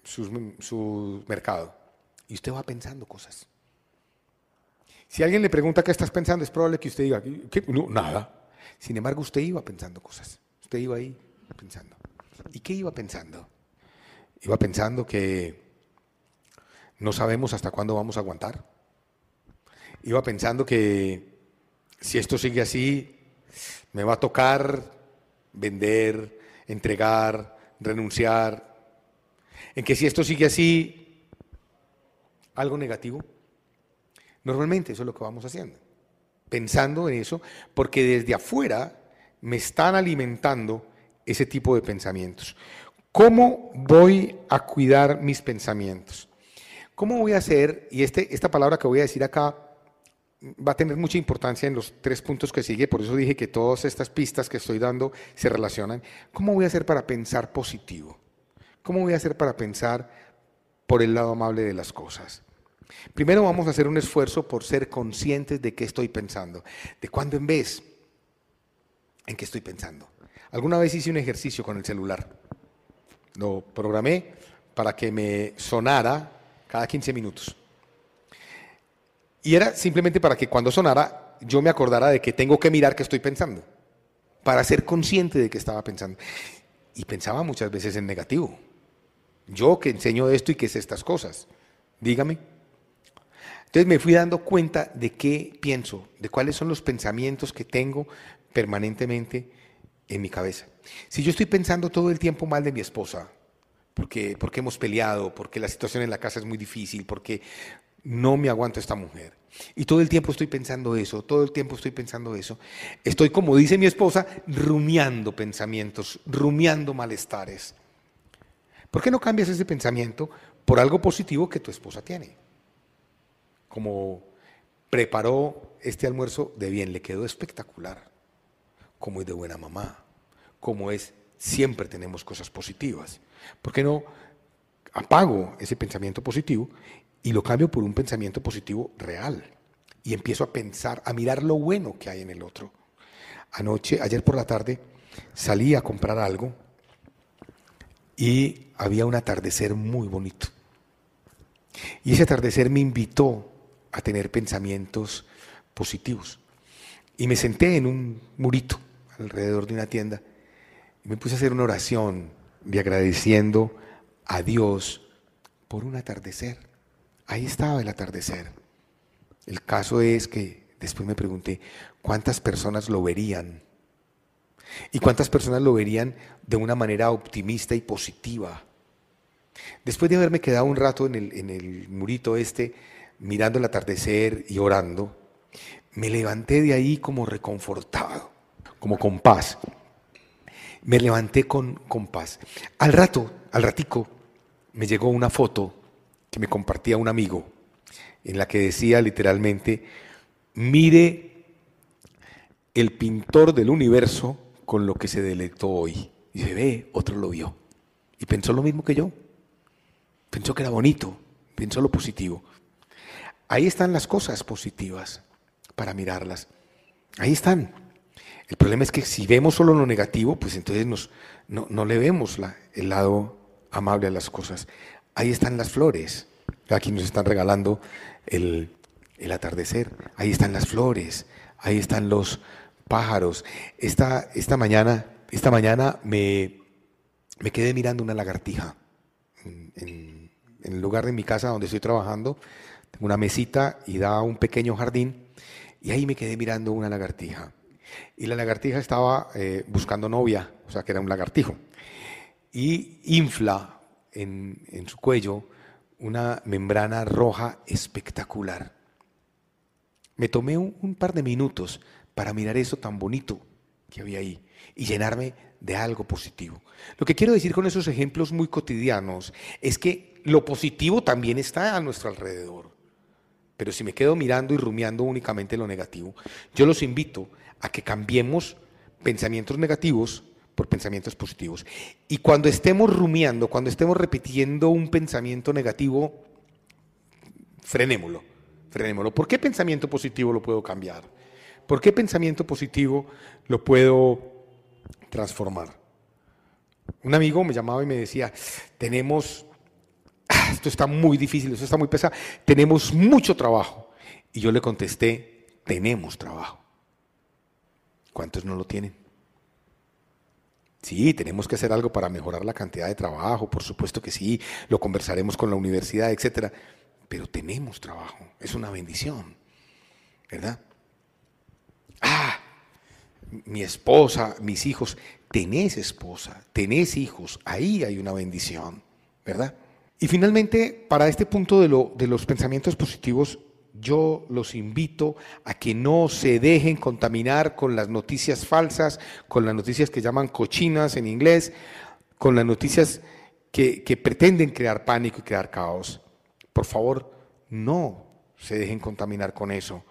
su mercado, y usted va pensando cosas. Si alguien le pregunta qué estás pensando, es probable que usted diga, No, nada. Sin embargo, usted iba pensando cosas. Usted iba ahí pensando. ¿Y qué iba pensando? Iba pensando que no sabemos hasta cuándo vamos a aguantar. Iba pensando que si esto sigue así, me va a tocar vender, entregar, renunciar. En que si esto sigue así, algo negativo. Normalmente eso es lo que vamos haciendo, pensando en eso, porque desde afuera me están alimentando ese tipo de pensamientos. ¿Cómo voy a cuidar mis pensamientos? ¿Cómo voy a hacer? Y este, esta palabra que voy a decir acá va a tener mucha importancia en los tres puntos que sigue, por eso dije que todas estas pistas que estoy dando se relacionan. ¿Cómo voy a hacer para pensar positivo? ¿Cómo voy a hacer para pensar por el lado amable de las cosas? Primero vamos a hacer un esfuerzo por ser conscientes de qué estoy pensando, de cuándo en vez en qué estoy pensando. Alguna vez hice un ejercicio con el celular. Lo programé para que me sonara cada 15 minutos. Y era simplemente para que cuando sonara yo me acordara de que tengo que mirar qué estoy pensando, para ser consciente de qué estaba pensando. Y pensaba muchas veces en negativo. Yo que enseño esto y que sé estas cosas. Dígame. Entonces me fui dando cuenta de qué pienso, de cuáles son los pensamientos que tengo permanentemente en mi cabeza. Si yo estoy pensando todo el tiempo mal de mi esposa, porque, porque hemos peleado, porque la situación en la casa es muy difícil, porque no me aguanto esta mujer. Y todo el tiempo estoy pensando eso, todo el tiempo estoy pensando eso. Estoy, como dice mi esposa, rumiando pensamientos, rumiando malestares. ¿Por qué no cambias ese pensamiento por algo positivo que tu esposa tiene? Como preparó este almuerzo de bien, le quedó espectacular, como es de buena mamá, como es, siempre tenemos cosas positivas. ¿Por qué no apago ese pensamiento positivo y lo cambio por un pensamiento positivo real? Y empiezo a pensar, a mirar lo bueno que hay en el otro. Anoche, ayer por la tarde, salí a comprar algo y había un atardecer muy bonito. Y ese atardecer me invitó a tener pensamientos positivos. Y me senté en un murito alrededor de una tienda y me puse a hacer una oración de agradeciendo a Dios por un atardecer. Ahí estaba el atardecer. El caso es que después me pregunté, ¿cuántas personas lo verían? ¿Y cuántas personas lo verían de una manera optimista y positiva? Después de haberme quedado un rato en el, en el murito este, mirando el atardecer y orando, me levanté de ahí como reconfortado, como con paz. Me levanté con, con paz. Al rato, al ratico, me llegó una foto que me compartía un amigo, en la que decía literalmente, mire el pintor del universo con lo que se deleitó hoy. Y se ve, otro lo vio. Y pensó lo mismo que yo. Pensó que era bonito, pensó lo positivo. Ahí están las cosas positivas para mirarlas. Ahí están. El problema es que si vemos solo lo negativo, pues entonces no, no le vemos la, el lado amable a las cosas. Ahí están las flores. Aquí nos están regalando el, el atardecer. Ahí están las flores. Ahí están los pájaros. Esta, esta mañana, esta mañana me, me quedé mirando una lagartija. En, en el lugar de mi casa donde estoy trabajando, tengo una mesita y da un pequeño jardín. Y ahí me quedé mirando una lagartija. Y la lagartija estaba eh, buscando novia, o sea que era un lagartijo. Y infla en, en su cuello una membrana roja espectacular. Me tomé un, un, par de minutos para mirar eso tan bonito que había ahí y llenarme de algo positivo. Lo que quiero decir con esos ejemplos muy cotidianos es que lo positivo también está a nuestro alrededor. Pero si me quedo mirando y rumiando únicamente lo negativo, yo los invito a que cambiemos pensamientos negativos por pensamientos positivos. Y cuando estemos rumiando, cuando estemos repitiendo un pensamiento negativo, frenémoslo, frenémoslo. ¿Por qué pensamiento positivo lo puedo cambiar? ¿Por qué pensamiento positivo lo puedo transformar? Un amigo me llamaba y me decía, tenemos, esto está muy difícil, esto está muy pesado, tenemos mucho trabajo. Y yo le contesté, tenemos trabajo. ¿Cuántos no lo tienen? Sí, tenemos que hacer algo para mejorar la cantidad de trabajo, por supuesto que sí, lo conversaremos con la universidad, etcétera, pero tenemos trabajo, es una bendición, ¿verdad? Ah, mi esposa, mis hijos, tenés esposa, tenés hijos, ahí hay una bendición, ¿verdad? Y finalmente, para este punto de, lo, de los pensamientos positivos, yo los invito a que no se dejen contaminar con las noticias falsas, con las noticias que llaman cochinas en inglés, con las noticias que, que pretenden crear pánico y crear caos. Por favor, no se dejen contaminar con eso,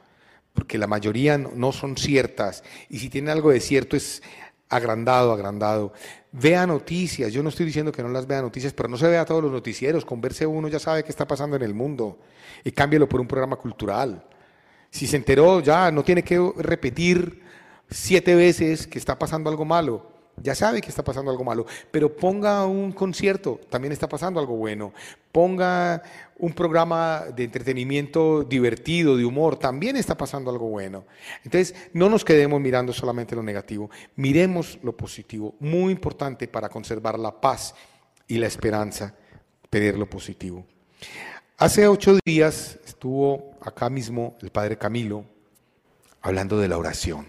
porque la mayoría no son ciertas y si tienen algo de cierto es agrandado, agrandado. Vea noticias, yo no estoy diciendo que no las vea noticias, pero no se vea todos los noticieros, converse uno, ya sabe qué está pasando en el mundo y cámbielo por un programa cultural. Si se enteró, ya no tiene que repetir siete veces que está pasando algo malo. Ya sabe que está pasando algo malo, pero ponga un concierto, también está pasando algo bueno. Ponga un programa de entretenimiento divertido, de humor, también está pasando algo bueno. Entonces, no nos quedemos mirando solamente lo negativo, miremos lo positivo. Muy importante para conservar la paz y la esperanza, pedir lo positivo. Hace ocho días estuvo acá mismo el padre Camilo hablando de la oración.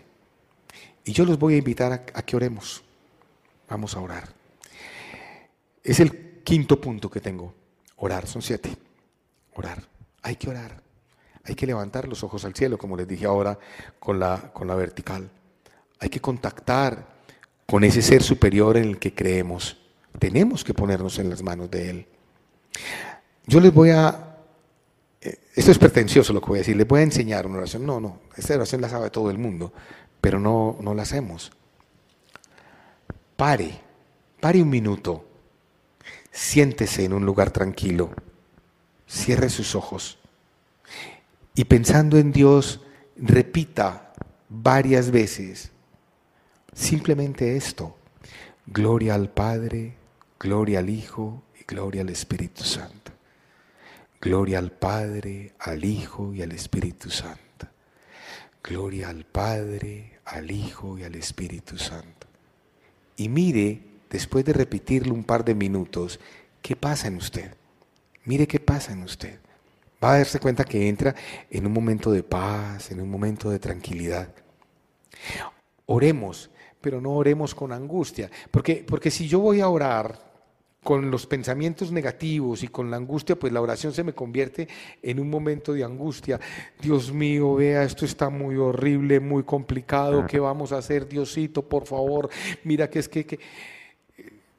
Y yo los voy a invitar a, a que oremos. Vamos a orar. Es el quinto punto que tengo. Orar, son siete. Orar. Hay que orar. Hay que levantar los ojos al cielo, como les dije ahora con la, con la vertical. Hay que contactar con ese ser superior en el que creemos. Tenemos que ponernos en las manos de Él. Yo les voy a, esto es pretencioso lo que voy a decir, les voy a enseñar una oración. No, no, esta oración la sabe todo el mundo, pero no, no la hacemos. Pare, pare un minuto, siéntese en un lugar tranquilo, cierre sus ojos y pensando en Dios, repita varias veces simplemente esto, gloria al Padre, gloria al Hijo y gloria al Espíritu Santo. Gloria al Padre, al Hijo y al Espíritu Santo. Gloria al Padre, al Hijo y al Espíritu Santo. Y mire, después de repetirlo un par de minutos, qué pasa en usted. Mire qué pasa en usted. Va a darse cuenta que entra en un momento de paz, en un momento de tranquilidad. Oremos, pero no oremos con angustia. Porque, porque si yo voy a orar con los pensamientos negativos y con la angustia, pues la oración se me convierte en un momento de angustia. Dios mío, vea, esto está muy horrible, muy complicado, ¿qué vamos a hacer, Diosito, por favor? Mira que es que, que...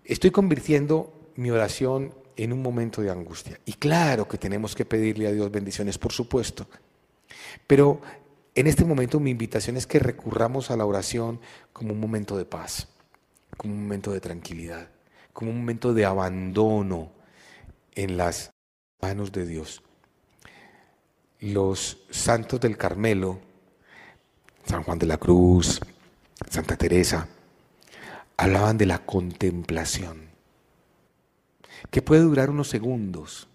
estoy convirtiendo mi oración en un momento de angustia. Y claro que tenemos que pedirle a Dios bendiciones, por supuesto. Pero en este momento mi invitación es que recurramos a la oración como un momento de paz, como un momento de tranquilidad como un momento de abandono en las manos de Dios. Los santos del Carmelo, San Juan de la Cruz, Santa Teresa, hablaban de la contemplación, que puede durar unos segundos,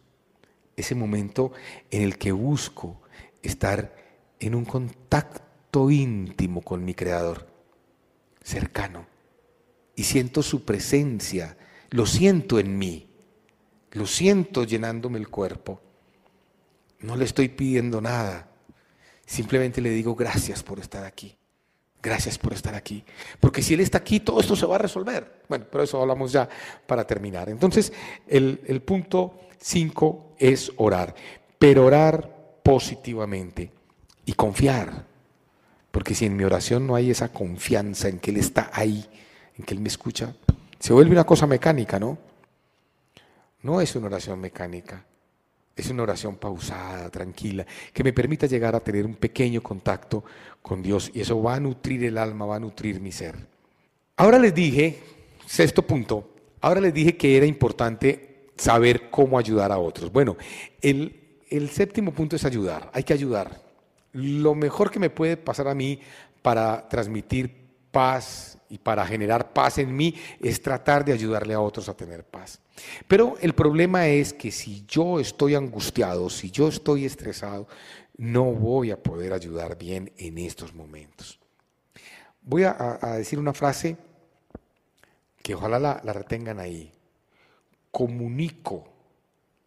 ese momento en el que busco estar en un contacto íntimo con mi Creador, cercano, y siento su presencia, lo siento en mí, lo siento llenándome el cuerpo. No le estoy pidiendo nada, simplemente le digo gracias por estar aquí. Gracias por estar aquí. Porque si Él está aquí, todo esto se va a resolver. Bueno, pero eso hablamos ya para terminar. Entonces, el, el punto 5 es orar, pero orar positivamente y confiar. Porque si en mi oración no hay esa confianza en que Él está ahí, en que Él me escucha, se vuelve una cosa mecánica, ¿no? No es una oración mecánica, es una oración pausada, tranquila, que me permita llegar a tener un pequeño contacto con Dios y eso va a nutrir el alma, va a nutrir mi ser. Ahora les dije, sexto punto, ahora les dije que era importante saber cómo ayudar a otros. Bueno, el, el séptimo punto es ayudar, hay que ayudar. Lo mejor que me puede pasar a mí para transmitir paz y para generar paz en mí es tratar de ayudarle a otros a tener paz. Pero el problema es que si yo estoy angustiado, si yo estoy estresado, no voy a poder ayudar bien en estos momentos. Voy a, decir una frase que ojalá la, la retengan ahí. Comunico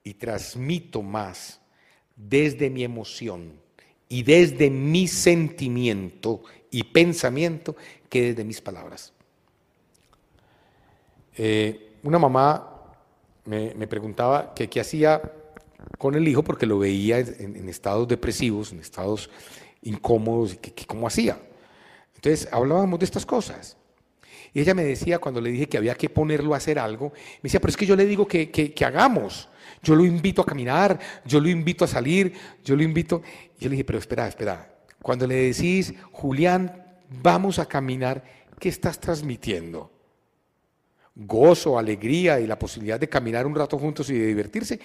y transmito más desde mi emoción y desde mi sentimiento y pensamiento que desde mis palabras. Eh, una mamá me, preguntaba que qué hacía con el hijo porque lo veía en, estados depresivos, en estados incómodos, y que, cómo hacía. Entonces hablábamos de estas cosas. Y ella me decía, cuando le dije que había que ponerlo a hacer algo, me decía, pero es que yo le digo que, que, hagamos. Yo lo invito a caminar, yo lo invito a salir, yo lo invito. Y yo le dije, pero espera, espera. Cuando le decís, Julián, vamos a caminar, ¿qué estás transmitiendo? ¿Gozo, alegría y la posibilidad de caminar un rato juntos y de divertirse?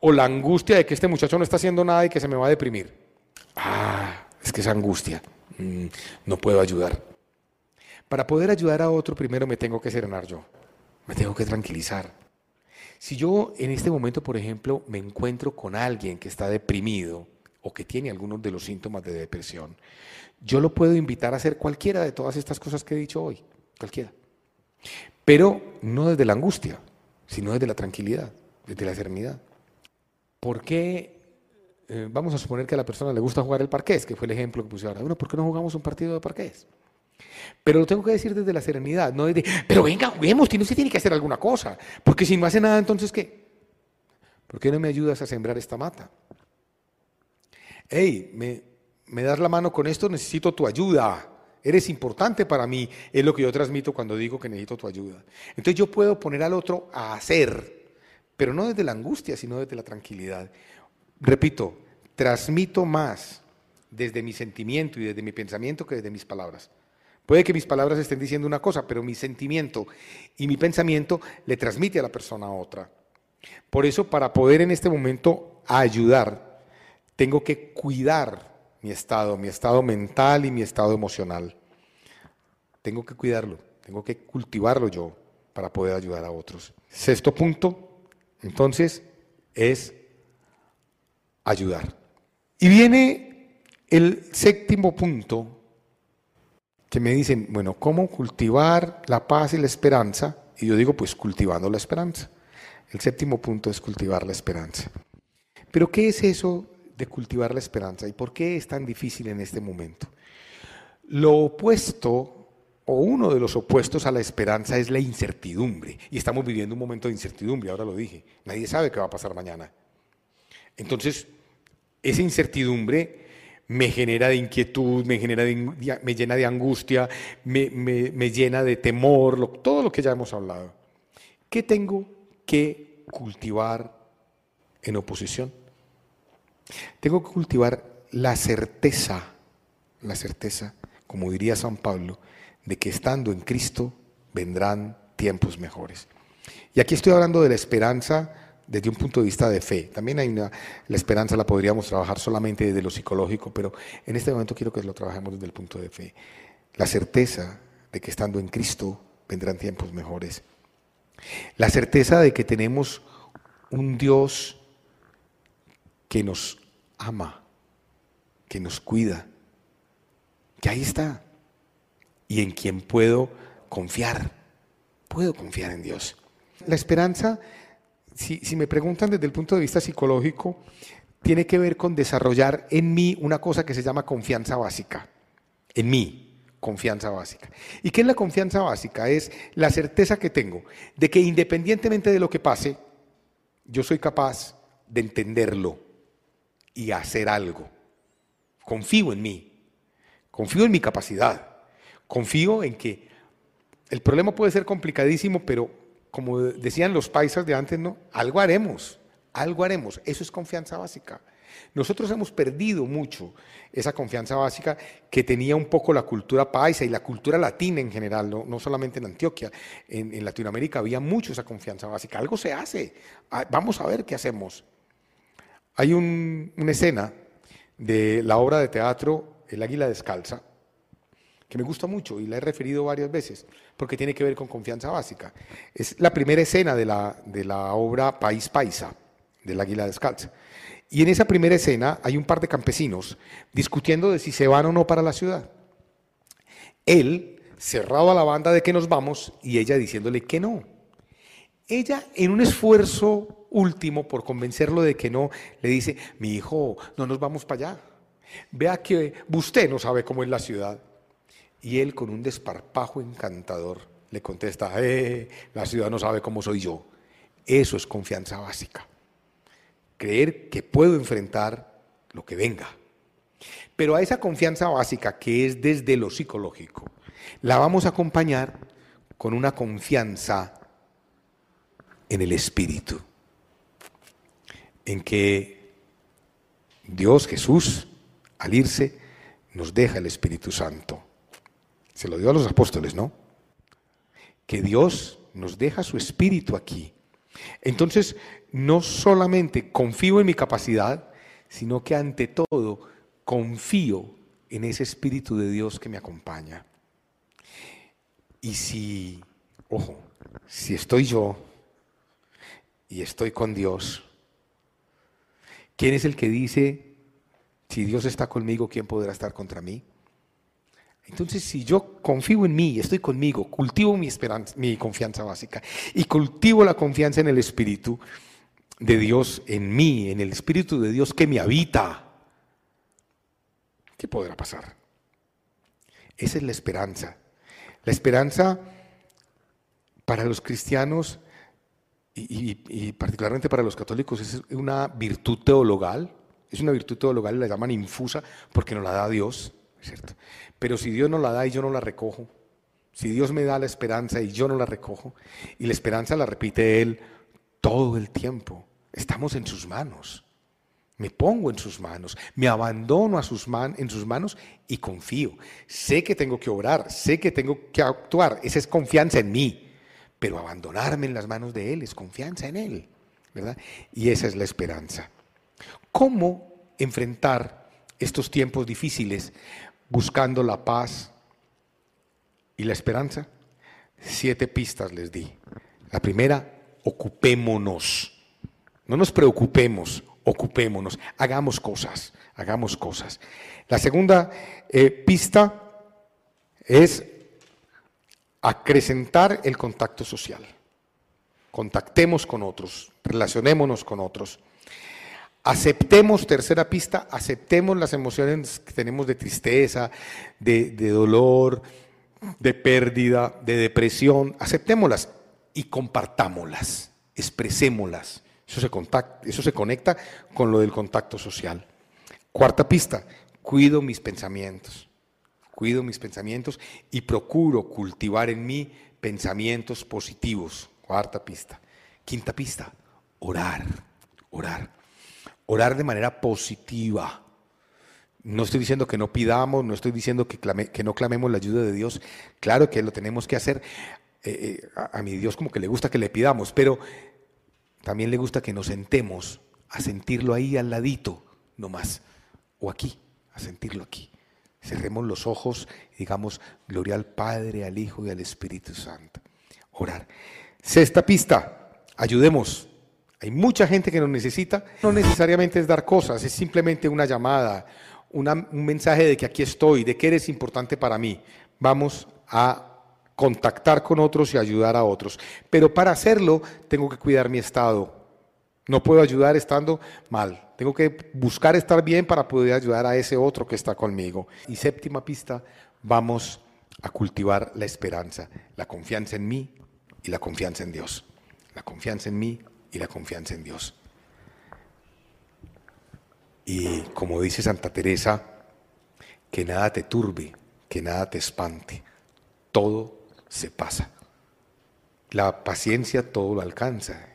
¿O la angustia de que este muchacho no está haciendo nada y que se me va a deprimir? Ah, es que esa angustia. Mm, no puedo ayudar. Para poder ayudar a otro, primero me tengo que serenar yo. Me tengo que tranquilizar. Si yo en este momento, por ejemplo, me encuentro con alguien que está deprimido o que tiene algunos de los síntomas de depresión, yo lo puedo invitar a hacer cualquiera de todas estas cosas que he dicho hoy, cualquiera. Pero no desde la angustia, sino desde la tranquilidad, desde la serenidad. ¿Por qué? Eh, vamos a suponer que a la persona le gusta jugar el parqués, que fue el ejemplo que puse ahora. Bueno, ¿por qué no jugamos un partido de parqués? Pero lo tengo que decir desde la serenidad, no desde, pero venga, juguemos, no se tiene que hacer alguna cosa. Porque si no hace nada, entonces ¿qué? ¿Por qué no me ayudas a sembrar esta mata? Hey, me, me das la mano con esto, necesito tu ayuda. Eres importante para mí, es lo que yo transmito cuando digo que necesito tu ayuda. Entonces yo puedo poner al otro a hacer, pero no desde la angustia, sino desde la tranquilidad. Repito, transmito más desde mi sentimiento y desde mi pensamiento que desde mis palabras. Puede que mis palabras estén diciendo una cosa, pero mi sentimiento y mi pensamiento le transmite a la persona otra. Por eso, para poder en este momento ayudar, tengo que cuidar mi estado, mi estado mental y mi estado emocional. Tengo que cuidarlo, tengo que cultivarlo yo para poder ayudar a otros. Sexto punto, entonces, es ayudar. Y viene el séptimo punto que me dicen, bueno, ¿cómo cultivar la paz y la esperanza? Y yo digo, pues cultivando la esperanza. El séptimo punto es cultivar la esperanza. Pero ¿qué es eso de cultivar la esperanza. ¿Y por qué es tan difícil en este momento? Lo opuesto, o uno de los opuestos a la esperanza, es la incertidumbre. Y estamos viviendo un momento de incertidumbre, ahora lo dije. Nadie sabe qué va a pasar mañana. Entonces, esa incertidumbre me genera de inquietud, me, genera me llena de angustia, me, me llena de temor, todo lo que ya hemos hablado. ¿Qué tengo que cultivar en oposición? Tengo que cultivar la certeza, la certeza, como diría San Pablo, de que estando en Cristo vendrán tiempos mejores. Y aquí estoy hablando de la esperanza desde un punto de vista de fe. También hay una, la esperanza la podríamos trabajar solamente desde lo psicológico, pero en este momento quiero que lo trabajemos desde el punto de fe. La certeza de que estando en Cristo vendrán tiempos mejores. La certeza de que tenemos un Dios que nos ama, que nos cuida, que ahí está y en quien puedo confiar. Puedo confiar en Dios. La esperanza, si, me preguntan desde el punto de vista psicológico, tiene que ver con desarrollar en mí una cosa que se llama confianza básica. En mí, confianza básica. ¿Y qué es la confianza básica? Es la certeza que tengo de que independientemente de lo que pase, yo soy capaz de entenderlo y hacer algo. Confío en mí, confío en mi capacidad, confío en que el problema puede ser complicadísimo, pero como decían los paisas de antes, ¿no? Algo haremos, algo haremos. Eso es confianza básica. Nosotros hemos perdido mucho esa confianza básica que tenía un poco la cultura paisa y la cultura latina en general, no, solamente en Antioquia, en, Latinoamérica había mucho esa confianza básica. Algo se hace, ah, vamos a ver qué hacemos. Hay una escena de la obra de teatro El Águila Descalza, que me gusta mucho y la he referido varias veces, porque tiene que ver con confianza básica. Es la primera escena de la, de la obra País Paisa, del Águila Descalza. Y en esa primera escena hay un par de campesinos discutiendo de si se van o no para la ciudad. Él cerrado a la banda de que nos vamos y ella diciéndole que no. Ella, en un esfuerzo último por convencerlo de que no, le dice, mi hijo, no nos vamos para allá. Vea que usted no sabe cómo es la ciudad. Y él con un desparpajo encantador le contesta, eh, la ciudad no sabe cómo soy yo. Eso es confianza básica creer que puedo enfrentar lo que venga. Pero a esa confianza básica que es desde lo psicológico, la vamos a acompañar con una confianza en el Espíritu, en que Dios Jesús, al irse, nos deja el Espíritu Santo. Se lo dio a los apóstoles, ¿no? Que Dios nos deja su Espíritu aquí. Entonces, no solamente confío en mi capacidad, sino que ante todo confío en ese Espíritu de Dios que me acompaña. Y si, ojo, si estoy yo y estoy con Dios, ¿quién es el que dice, si Dios está conmigo, ¿quién podrá estar contra mí? Entonces, si yo confío en mí, estoy conmigo, cultivo mi esperanza, mi confianza básica y cultivo la confianza en el Espíritu, de Dios en mí, en el Espíritu de Dios que me habita, ¿qué podrá pasar? Esa es la esperanza. La esperanza para los cristianos y, particularmente para los católicos es una virtud teologal, es una virtud teologal, la llaman infusa porque nos la da Dios, ¿cierto? Pero si Dios no la da y yo no la recojo, si Dios me da la esperanza y yo no la recojo, y la esperanza la repite Él, todo el tiempo. Estamos en sus manos. Me pongo en sus manos, me abandono a sus en sus manos y confío. Sé que tengo que obrar, sé que tengo que actuar. Esa es confianza en mí. Pero abandonarme en las manos de Él es confianza en Él. ¿verdad? Y esa es la esperanza. ¿Cómo enfrentar estos tiempos difíciles buscando la paz y la esperanza? Siete pistas les di. La primera, ocupémonos. No nos preocupemos, ocupémonos, hagamos cosas, hagamos cosas. La segunda eh, pista es acrecentar el contacto social. Contactemos con otros, relacionémonos con otros. Aceptemos, tercera pista, aceptemos las emociones que tenemos de tristeza, de, de dolor, de pérdida, de depresión, aceptémoslas y compartámoslas, expresémoslas. Eso se, eso se conecta con lo del contacto social. Cuarta pista, cuido mis pensamientos. Cuido mis pensamientos y procuro cultivar en mí pensamientos positivos. Cuarta pista. Quinta pista, orar, orar. Orar de manera positiva. No estoy diciendo que no pidamos, no estoy diciendo que, no clamemos la ayuda de Dios. Claro que lo tenemos que hacer. Eh, eh, a, a mi Dios como que le gusta que le pidamos, pero también le gusta que nos sentemos a sentirlo ahí al ladito, nomás, o aquí, a sentirlo aquí. Cerremos los ojos y digamos, gloria al Padre, al Hijo y al Espíritu Santo. Orar. Sexta pista, ayudemos. Hay mucha gente que nos necesita. No necesariamente es dar cosas, es simplemente una llamada, un mensaje de que aquí estoy, de que eres importante para mí. Vamos a contactar con otros y ayudar a otros. Pero para hacerlo tengo que cuidar mi estado. No puedo ayudar estando mal. Tengo que buscar estar bien para poder ayudar a ese otro que está conmigo. Y séptima pista, vamos a cultivar la esperanza, la confianza en mí y la confianza en Dios. La confianza en mí y la confianza en Dios. Y como dice Santa Teresa, que nada te turbe, que nada te espante, todo se pasa. La paciencia todo lo alcanza.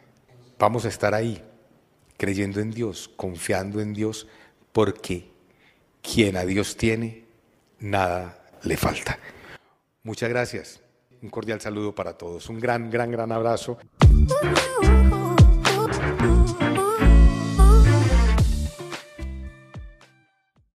Vamos a estar ahí creyendo en Dios, confiando en Dios, porque quien a Dios tiene, nada le falta. Muchas gracias. Un cordial saludo para todos. Un gran, gran, gran abrazo. ooh.